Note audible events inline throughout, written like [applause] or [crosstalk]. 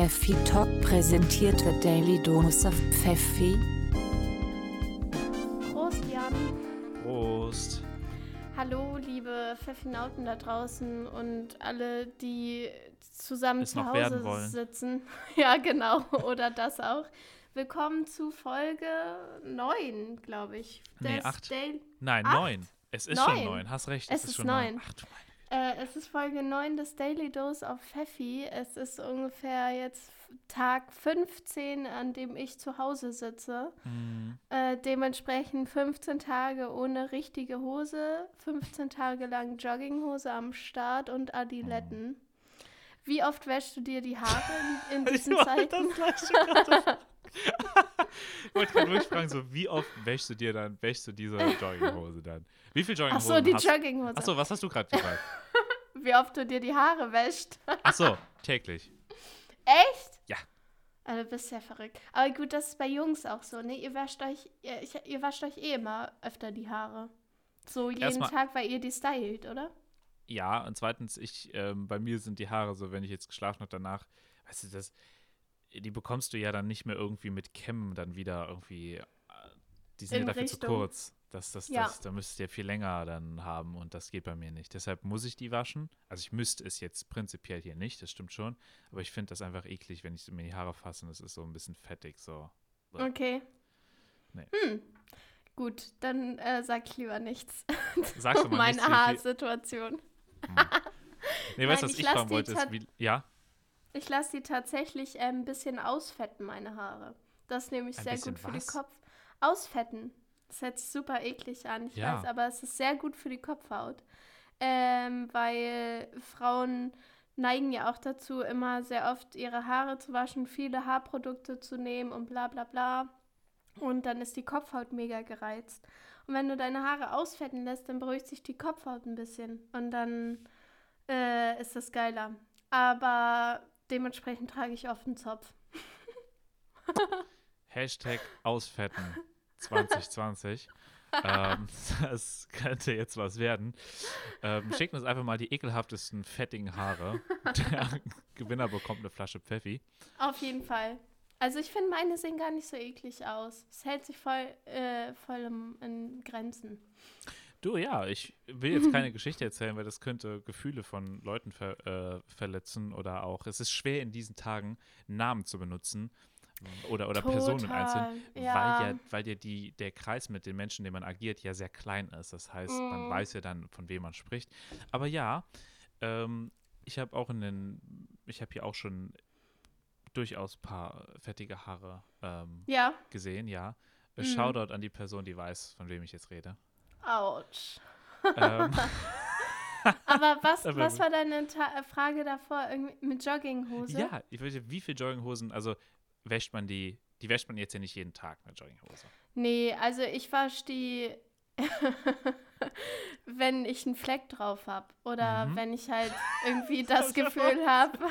Pfeffi Talk präsentiert wird Daily Dose of Pfeffi. Prost, Jan. Prost. Hallo, liebe Pfeffinauten da draußen und alle, die zusammen Es zu Hause sitzen. [laughs] Ja, genau. Oder das auch. Willkommen zu Folge 9, glaube ich. Nee, des acht. Daily- Nein, Acht? neun. Es ist Neun. schon neun, hast recht. Es ist schon neun. Ach, du meine Äh, es ist Folge 9 des Daily Dose auf Pfeffi. Es ist ungefähr jetzt Tag 15, an dem ich zu Hause sitze. Mhm. Äh, dementsprechend 15 Tage ohne richtige Hose, 15 Tage lang Jogginghose am Start und Adiletten. Wie oft wäschst du dir die Haare in, in [laughs] diesen Ich wollte Zeiten? das. [laughs] Ich wollte gerade wirklich fragen, so, wie oft wäschst du dir dann, wäschst du diese [laughs] Jogginghose dann? Wie viel Ach Jogginghosen so, die hast Jogginghose. Ach so, was hast du gerade gesagt? Wie oft du dir die Haare wäscht? [laughs] Ach so, täglich. Echt? Ja. Also, du bist ja verrückt. Aber gut, das ist bei Jungs auch so, ne? Ihr wascht euch, ihr, ihr wascht euch eh immer öfter die Haare. So jeden Erstmal- Tag, weil ihr die stylt, oder? Ja, und zweitens, ich, ähm, bei mir sind die Haare so, wenn ich jetzt geschlafen habe danach, weißt du, das, die bekommst du ja dann nicht mehr irgendwie mit Kämmen dann wieder irgendwie, äh, die sind In ja dafür zu Richtung. kurz. Das, das, Ja. das, da müsst ihr viel länger dann haben und das geht bei mir nicht. Deshalb muss ich die waschen. Also ich müsste es jetzt prinzipiell hier nicht, das stimmt schon. Aber ich finde das einfach eklig, wenn ich mir die Haare fasse und es ist so ein bisschen fettig. So. Okay. Nee. Hm. Gut, dann äh, sag ich lieber nichts. [laughs] Sagst du mal Meine nichts, wie viel- Haarsituation. Nee, weißt du, was ich ich fragen wollte? Ist, wie, ja? Ich lasse die tatsächlich äh, ein bisschen ausfetten, meine Haare. Das ist nämlich Ein sehr gut für was? den Kopf. Ausfetten. Das hört sich super eklig an, ich Ja. weiß, aber es ist sehr gut für die Kopfhaut. Ähm, weil Frauen neigen ja auch dazu, immer sehr oft ihre Haare zu waschen, viele Haarprodukte zu nehmen und bla bla bla. Und dann ist die Kopfhaut mega gereizt. Und wenn du deine Haare ausfetten lässt, dann beruhigt sich die Kopfhaut ein bisschen. Und dann äh, ist das geiler. Aber dementsprechend trage ich oft einen Zopf. [laughs] Hashtag Ausfetten 2020. [laughs] ähm, [laughs] das könnte jetzt was werden. Ähm, schickt uns einfach mal die ekelhaftesten fettigen Haare. [laughs] Der Gewinner bekommt eine Flasche Pfeffi. Auf jeden Fall. Also ich finde, meine sehen gar nicht so eklig aus. Es hält sich voll, äh, voll im, in Grenzen. Du, ja, ich will jetzt keine Geschichte erzählen, weil das könnte Gefühle von Leuten ver äh, verletzen oder auch, es ist schwer in diesen Tagen Namen zu benutzen oder, oder Personen einzeln, ja. weil ja, weil ja die, der Kreis mit den Menschen, den man agiert, ja sehr klein ist. Das heißt, man Mhm. weiß ja dann, von wem man spricht. Aber ja, ähm, ich habe auch in den, ich habe hier auch schon durchaus ein paar fettige Haare ähm, Ja, gesehen, ja. Mhm. Shoutout an die Person, die weiß, von wem ich jetzt rede. ouch. ähm, [laughs] Aber was, was war deine Ta äh, Frage davor irgendwie mit Jogginghose? Ja, ich weiß nicht, wie viele Jogginghosen, also wäscht man die, die wäscht man jetzt ja nicht jeden Tag, eine Jogginghose. Nee, also ich wasche die, [laughs] wenn ich einen Fleck drauf habe. Oder Mhm. wenn ich halt [laughs] irgendwie das Gefühl habe. [laughs]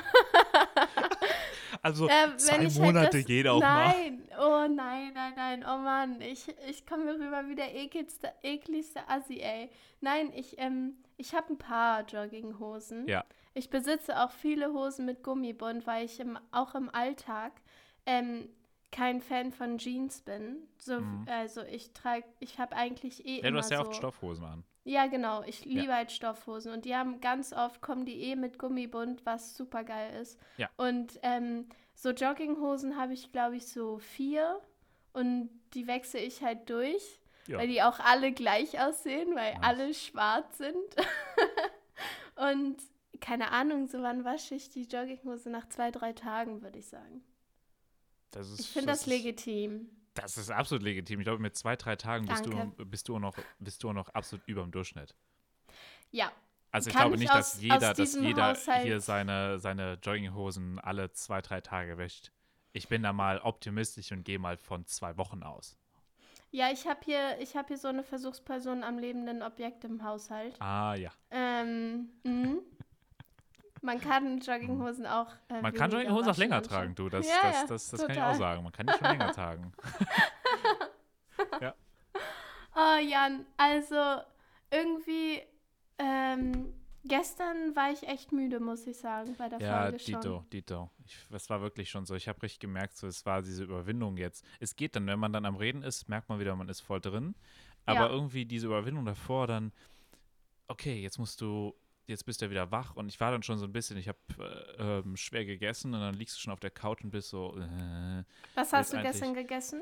Also Äh, zwei halt Monate das, geht auch mal. Nein, oh nein, nein, nein, oh Mann, ich, ich komme mir rüber wie der ekelste, ekligste Assi, ey. Nein, ich, ähm, ich habe ein paar Jogginghosen. Ja. Ich besitze auch viele Hosen mit Gummibund, weil ich im, auch im Alltag ähm, kein Fan von Jeans bin. So, Mhm. Also ich trage, ich habe eigentlich eh Ja, du immer hast ja so. oft Stoffhosen an. Ja, genau. Ich liebe halt Stoffhosen. Und die haben ganz oft, kommen die eh mit Gummibund, was super geil ist. Ja. Und ähm, so Jogginghosen habe ich, glaube ich, so vier. Und die wechsle ich halt durch, Ja. weil die auch alle gleich aussehen, weil Nice. alle schwarz sind. [laughs] Und keine Ahnung, so wann wasche ich die Jogginghose? Nach zwei, drei Tagen, würde ich sagen. Das ist, Ich finde das, ist- legitim. Das ist absolut legitim. Ich glaube, mit zwei, drei Tagen bist du, bist, du noch, bist du noch absolut über dem Durchschnitt. Ja, Also ich Kann glaube ich nicht, aus- dass jeder, dass jeder Haushalt- hier seine, seine Jogginghosen alle zwei, drei Tage wäscht. Ich bin da mal optimistisch und gehe mal von zwei Wochen aus. ja, ich habe hier, ich hab hier so eine Versuchsperson am lebenden Objekt im Haushalt. Ah ja. Ähm, mhm. Man kann Jogginghosen auch. Äh, Man kann Jogginghosen auch länger tragen, du. Das, Ja, das, ja, das, das kann ich auch sagen. Man kann die schon länger [laughs] tragen. [laughs] Oh, Jan, also irgendwie ähm, Gestern war ich echt müde, muss ich sagen, bei der Ja, Folge schon. Dito, Dito. Ich, das war wirklich schon so. Ich habe richtig gemerkt, so, es war diese Überwindung jetzt. Es geht dann, wenn man dann am Reden ist, merkt man wieder, man ist voll drin. Aber Ja. irgendwie diese Überwindung davor, dann, okay, jetzt musst du, jetzt bist du wieder wach. Und ich war dann schon so ein bisschen, ich habe äh, ähm, schwer gegessen und dann liegst du schon auf der Couch und bist so, äh. Was hast du gestern gegessen?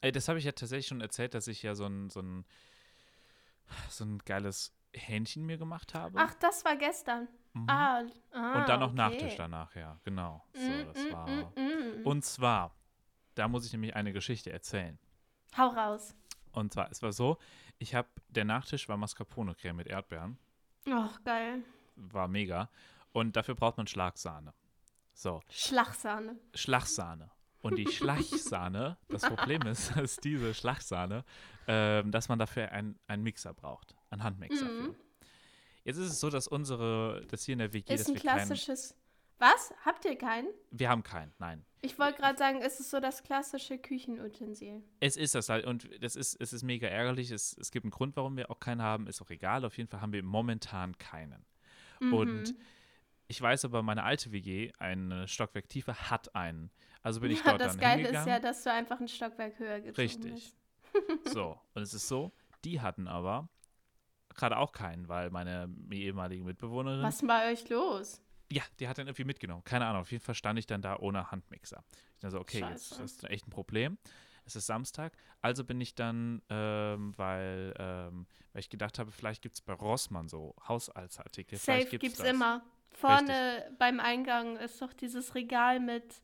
Ey, das habe ich ja tatsächlich schon erzählt, dass ich ja so ein, so ein, so ein geiles Hähnchen mir gemacht habe. Ach, das war gestern. Mhm. Ah, ah, und dann noch okay. Nachtisch danach, ja, genau. So, Mm, das mm, war. mm, mm. Und zwar, da muss ich nämlich eine Geschichte erzählen. Hau raus. Und zwar, es war so, ich habe, der Nachtisch war Mascarpone-Creme mit Erdbeeren. Oh, geil. War mega. Und dafür braucht man Schlagsahne. So, Schlagsahne. Schlagsahne. Und die Schlachsahne, das Problem ist, [laughs] dass diese Schlagsahne, ähm, dass man dafür einen Mixer braucht. Einen Handmixer Mhm. für. Jetzt ist es so, dass unsere, das hier in der WG, Ist ein wir keinen, klassisches. Was? Habt ihr keinen? wir haben keinen, nein. Ich wollte gerade sagen, es ist so das klassische Küchenutensil. Es ist das halt und das ist, es ist mega ärgerlich. Es, es gibt einen Grund, warum wir auch keinen haben, ist auch egal. Auf jeden Fall haben wir momentan keinen. Mhm. Und ich weiß aber, meine alte WG, eine Stockwerk tiefer, hat einen. Also bin ich [laughs] ja, dort das dann Geile ist hingegangen. ja, dass du einfach ein Stockwerk höher gezogen Richtig. bist. [laughs] So, und es ist so, die hatten aber gerade auch keinen, weil meine ehemalige Mitbewohnerin, Was ist bei euch los? Ja, die hat dann irgendwie mitgenommen. Keine Ahnung, auf jeden Fall stand ich dann da ohne Handmixer. Ich dachte so, okay, jetzt Scheiße. ist das echt ein Problem. Es ist Samstag, also bin ich dann, ähm, weil, ähm, weil ich gedacht habe, vielleicht gibt es bei Rossmann so Haushaltsartikel. Safe vielleicht gibt's das. immer. Vorne beim Eingang ist doch dieses Regal mit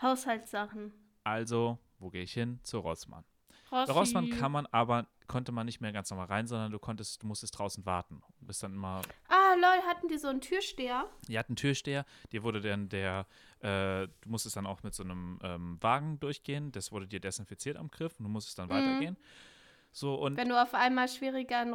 Haushaltssachen. Also, wo gehe ich hin? Zu Rossmann. Bei Rossi. Rossmann kann man aber, konnte man nicht mehr ganz normal rein, sondern du konntest, du musstest draußen warten. Du bist dann immer Ah, lol, hatten die so einen Türsteher? Die hatten einen Türsteher, dir wurde dann der, äh, du musstest dann auch mit so einem ähm, Wagen durchgehen, das wurde dir desinfiziert am Griff und du musstest dann weitergehen. So und Wenn du auf einmal schwieriger in,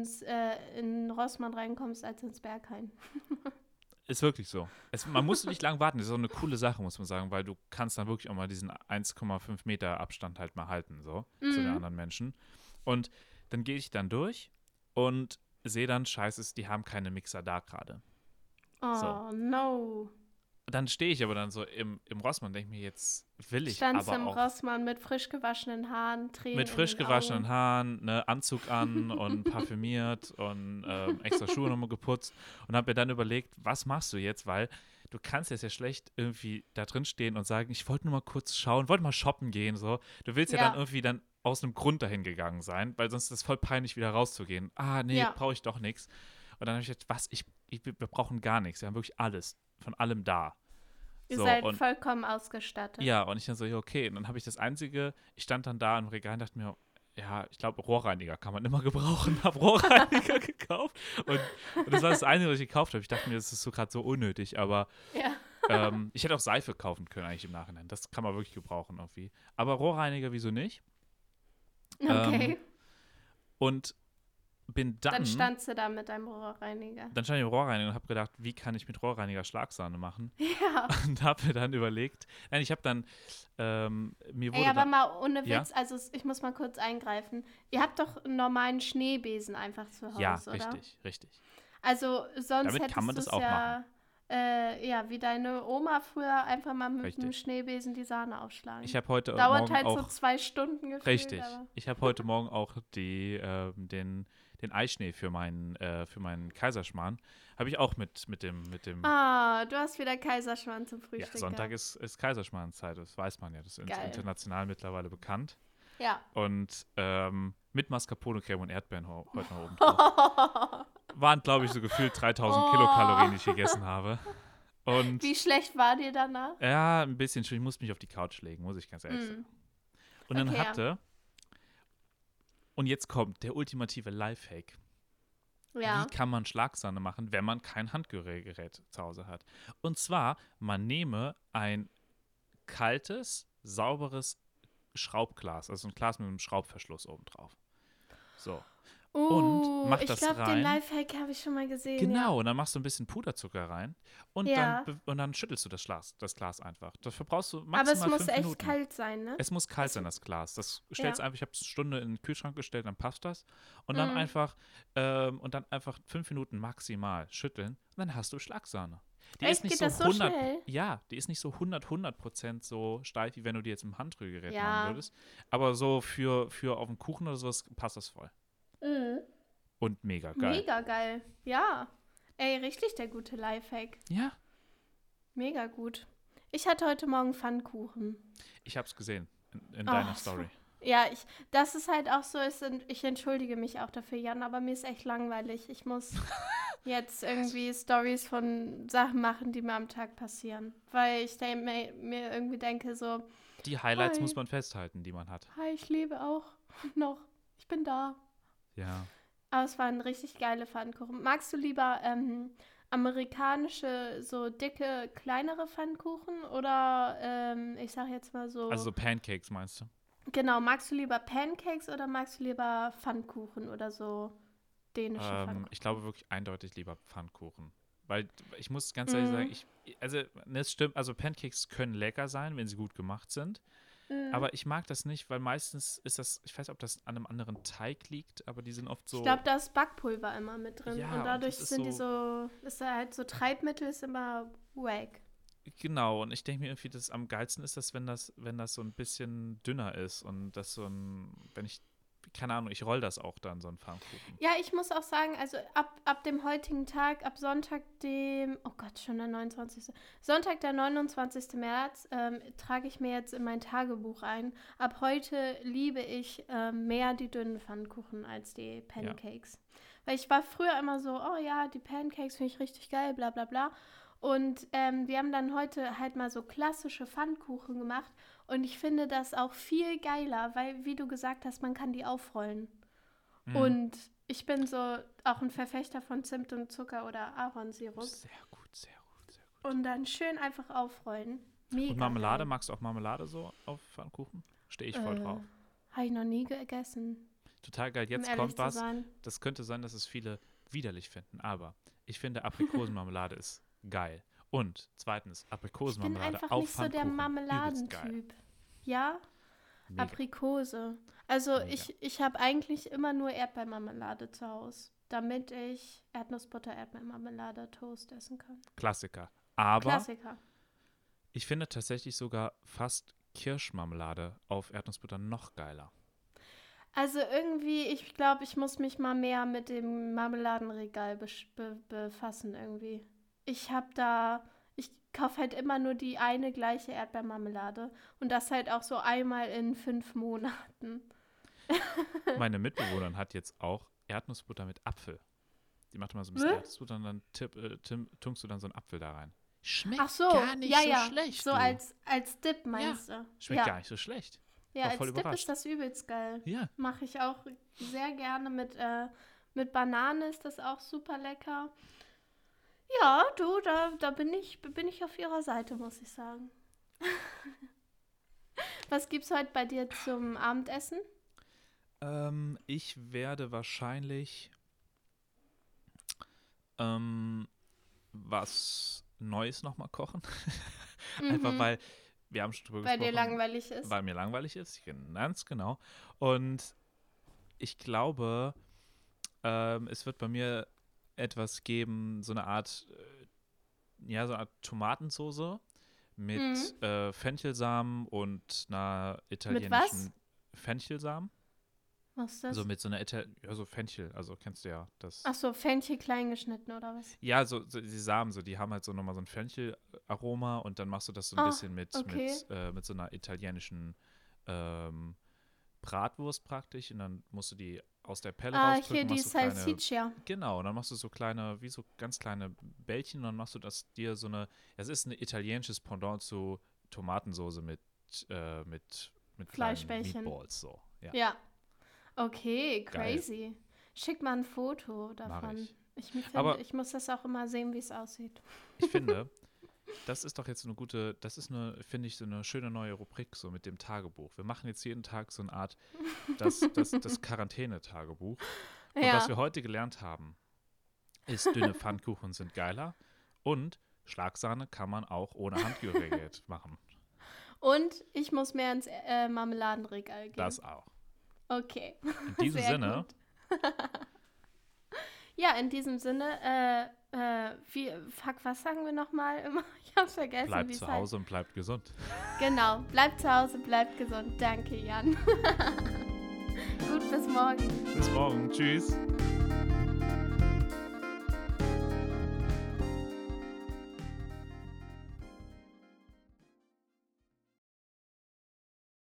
ins, äh, in Rossmann reinkommst als ins Berghain. [laughs] ist wirklich so. Es, man muss nicht lang warten, das ist auch eine coole Sache, muss man sagen, weil du kannst dann wirklich auch mal diesen 1,5 Meter Abstand halt mal halten, so, zu den Mhm. anderen Menschen. Und dann gehe ich dann durch und sehe dann, scheiße, die haben keine Mixer da gerade. Oh, So. no. Dann stehe ich aber dann so im, im Rossmann und denke mir, jetzt will ich Standst aber im auch Rossmann mit frisch gewaschenen Haaren, Tränen Mit frisch gewaschenen. Haaren, ne, Anzug an und [laughs] parfümiert und ähm, extra Schuhe nochmal geputzt und habe mir dann überlegt, was machst du jetzt, weil du kannst jetzt ja schlecht irgendwie da drin stehen und sagen, ich wollte nur mal kurz schauen, wollte mal shoppen gehen, so. Du willst ja, Ja. dann irgendwie dann aus einem Grund dahin gegangen sein, weil sonst ist es voll peinlich, wieder rauszugehen. Ah, nee, Ja. brauche ich doch nichts. Und dann habe ich gedacht, was, ich, ich, wir brauchen gar nichts, wir haben wirklich alles, von allem da. Ihr So, seid vollkommen ausgestattet. ja, und ich dann so, ja, okay. Und dann habe ich das einzige, ich stand dann da im Regal und dachte mir, ja, ich glaube, Rohrreiniger kann man immer [laughs] gebrauchen. Habe Rohrreiniger [laughs] gekauft. Und, und das war das Einzige, was ich gekauft habe. Ich dachte mir, das ist so gerade so unnötig, aber Ja. ähm, ich hätte auch Seife kaufen können eigentlich im Nachhinein. Das kann man wirklich gebrauchen irgendwie. Aber Rohrreiniger, wieso nicht? [laughs] Okay. Und bin dann, dann standst du da mit deinem Rohrreiniger. dann stand ich im Rohrreiniger und habe gedacht, wie kann ich mit Rohrreiniger Schlagsahne machen? [laughs] Ja. Und habe mir dann überlegt, nein, ich habe dann, ähm, mir wurde Ey, aber dann, mal ohne Ja? Witz, also es- ich muss mal kurz eingreifen. Ihr habt doch einen normalen Schneebesen einfach zu Hause, ja, oder? richtig, richtig. Also sonst Damit hättest kann man das auch ja, äh, ja, wie deine Oma früher einfach mal mit Richtig. einem Schneebesen die Sahne aufschlagen. Ich habe heute Dauert Morgen halt so auch zwei Stunden gefühlt. richtig. Ich habe heute Morgen auch die, ähm, den, den Eischnee für meinen äh, für meinen Kaiserschmarrn habe ich auch mit mit dem mit dem ah, du hast wieder Kaiserschmarrn zum ja, Frühstück. Sonntag gehabt. ist, ist Kaiserschmarrnzeit, das weiß man ja, das ist Geil. international mittlerweile bekannt Ja. und ähm, mit Mascarpone-Creme und Erdbeeren heute noch oben drauf. [laughs] Waren glaube ich so gefühlt 3000 Oh. Kilokalorien, die ich gegessen habe. Und Wie schlecht war dir danach? ja, ein bisschen schon. Ich muss mich auf die Couch legen, muss ich ganz ehrlich sagen. Hm. Und dann Okay, ja. hatte, und jetzt kommt der ultimative Lifehack. Ja. Wie kann man Schlagsahne machen, wenn man kein Handgerät zu Hause hat? Und zwar, man nehme ein kaltes, sauberes Schraubglas, also ein Glas mit einem Schraubverschluss oben drauf. So. Uh, mach ich das glaube, den rein. Lifehack habe ich schon mal gesehen. Genau, und dann machst du ein bisschen Puderzucker rein und, Ja. dann, und dann schüttelst du das Glas, das Glas einfach. Dafür brauchst du Ja. maximal Aber es muss echt Minuten. kalt sein, ne? Es muss kalt sein, das Glas. Das stellst Ja. einfach, ich habe es eine Stunde in den Kühlschrank gestellt, dann passt das. Und dann Mhm. einfach, ähm, und dann einfach fünf Minuten maximal schütteln und dann hast du Schlagsahne. Die Echt? ist nicht Geht so das so 100, schnell? Ja, die ist nicht so 100, 100 Prozent so steif, wie wenn du die jetzt im Handrührgerät Ja. machen würdest. Aber so für, für auf den Kuchen oder sowas passt das voll. Mhm. Und mega geil. Mega geil. Ja. Ey, richtig der gute Lifehack. Ja, Mega gut. Ich hatte heute Morgen Pfannkuchen. ich habe es gesehen in, in Oh, deiner Story. Ja, ich, das ist halt auch so, ich entschuldige mich auch dafür, Jan, aber mir ist echt langweilig. Ich muss [laughs] jetzt irgendwie Stories von Sachen machen, die mir am Tag passieren. Weil ich de- mir, mir irgendwie denke so, Die Highlights Hi. muss man festhalten, die man hat. hi, ich lebe auch noch. Ich bin da. Ja. Aber es waren richtig geile Pfannkuchen. Magst du lieber ähm, amerikanische, so dicke, kleinere Pfannkuchen oder ähm, ich sag jetzt mal so. Also so Pancakes meinst du? Genau, magst du lieber Pancakes oder magst du lieber Pfannkuchen oder so dänische Ähm, Pfannkuchen? ich glaube wirklich eindeutig lieber Pfannkuchen. Weil ich muss ganz ehrlich Mhm. sagen, ich, also ne, es stimmt, also Pancakes können lecker sein, wenn sie gut gemacht sind. Mhm. Aber ich mag das nicht, weil meistens ist das, ich weiß nicht, ob das an einem anderen Teig liegt, aber die sind oft so. ich glaube, da ist Backpulver immer mit drin. Ja, und und dadurch das ist sind die so, ist da halt so Treibmittel ist immer wack. Genau, und ich denke mir irgendwie, dass am geilsten ist das, wenn das, wenn das so ein bisschen dünner ist und das so ein, wenn ich, keine Ahnung, ich roll das auch dann, so ein Pfannkuchen. Ja, ich muss auch sagen, also ab, ab dem heutigen Tag, ab Sonntag, dem, oh Gott, schon der 29. Sonntag, der 29. März, ähm, trage ich mir jetzt in mein Tagebuch ein. Ab heute liebe ich ähm, mehr die dünnen Pfannkuchen als die Pancakes. Weil ich war früher immer so, oh ja, die Pancakes finde ich richtig geil, bla bla bla. Und ähm, wir haben dann heute halt mal so klassische Pfannkuchen gemacht. Und ich finde das auch viel geiler, weil, wie du gesagt hast, man kann die aufrollen. Mhm. Und ich bin so auch ein Verfechter von Zimt und Zucker oder Ahornsirup. Sehr gut, sehr gut, sehr gut. Und dann schön einfach aufrollen. Mega. Und Marmelade, geil. magst du auch Marmelade so auf Pfannkuchen? Stehe ich voll Äh, drauf. Habe ich noch nie gegessen. Total geil. um Jetzt ehrlich kommt was. sein. Das könnte sein, dass es viele widerlich finden, aber ich finde Aprikosenmarmelade [laughs] ist geil. Und zweitens, Ich bin Aprikosenmarmelade einfach nicht so der. Marmeladentyp. Ja, Mega. Aprikose. Also Mega. ich, ich habe eigentlich immer nur Erdbeermarmelade zu Hause, damit ich Erdnussbutter, Erdbeermarmelade, Toast essen kann. Klassiker. Aber Klassiker. ich finde tatsächlich sogar fast Kirschmarmelade auf Erdnussbutter noch geiler. Also irgendwie, ich glaube, ich muss mich mal mehr mit dem Marmeladenregal be befassen irgendwie. Ich habe da, ich kaufe halt immer nur die eine gleiche Erdbeermarmelade und das halt auch so einmal in fünf Monaten. [laughs] Meine Mitbewohnerin hat jetzt auch Erdnussbutter mit Apfel. Die macht immer so ein bisschen Hä? Erdnussbutter und dann tipp, äh, tim, tunkst du dann so einen Apfel da rein. Schmeckt Ach so, gar nicht ja, so ja, schlecht. so du. als, als Dip meinst du? Schmeckt ja. gar nicht so schlecht. Ja, als voll Dip überrascht. ist das übelst geil. Ja. Mache ich auch sehr gerne mit, äh, mit Banane ist das auch super lecker. Ja, du, da, da bin ich, bin ich auf ihrer Seite, muss ich sagen. [laughs] Was gibt's heute bei dir zum Abendessen? Ähm, ich werde wahrscheinlich ähm, was Neues nochmal kochen. [laughs] Einfach Mhm, weil wir haben schon drüber weil dir gesprochen. langweilig ist. weil mir langweilig ist, ganz genau. Und ich glaube, ähm, es wird bei mir etwas geben, so eine Art, äh, ja, so eine Art Tomatensoße mit Mhm. äh, Fenchelsamen und einer italienischen was? Fenchelsamen. Was ist das? Also mit so einer Ital ja, so Fenchel, also kennst du ja das. Ach so, Fenchel klein geschnitten oder was? Ja, so, so die Samen, so, die haben halt so nochmal so ein Fenchel-Aroma und dann machst du das so ein Ah, bisschen mit, okay. mit, äh, mit so einer italienischen ähm, Bratwurst praktisch und dann musst du die aus der Pelle Ah, rausdrücken. hier die so Salsiccia. Genau, und dann machst du so kleine, wie so ganz kleine Bällchen und dann machst du das dir so eine, es ist ein italienisches Pendant zu Tomatensoße mit, äh, mit, mit Fleischbällchen. Meatballs so. Ja, Ja. Okay, Geil. crazy. Schick mal ein Foto davon. ich. Ich, finde, Aber- ich muss das auch immer sehen, wie es aussieht. Ich finde, [laughs] das ist doch jetzt eine gute, das ist eine, finde ich, so eine schöne neue Rubrik, so mit dem Tagebuch. Wir machen jetzt jeden Tag so eine Art, das, das, das [laughs] Quarantäne-Tagebuch. Und Ja. was wir heute gelernt haben, ist, dünne Pfannkuchen sind geiler und Schlagsahne kann man auch ohne Handgerät [laughs] machen. Und ich muss mehr ins äh, Marmeladenregal gehen. Das auch. Okay. In diesem Sehr Sinne. [laughs] Ja, in diesem Sinne, äh, äh, wie, fuck, was sagen wir nochmal immer? [laughs] Ich hab's vergessen. bleibt zu. Hause und bleibt gesund. Genau, bleibt zu Hause, bleibt gesund. Danke, Jan. [laughs] Gut, bis morgen. Bis morgen. Tschüss.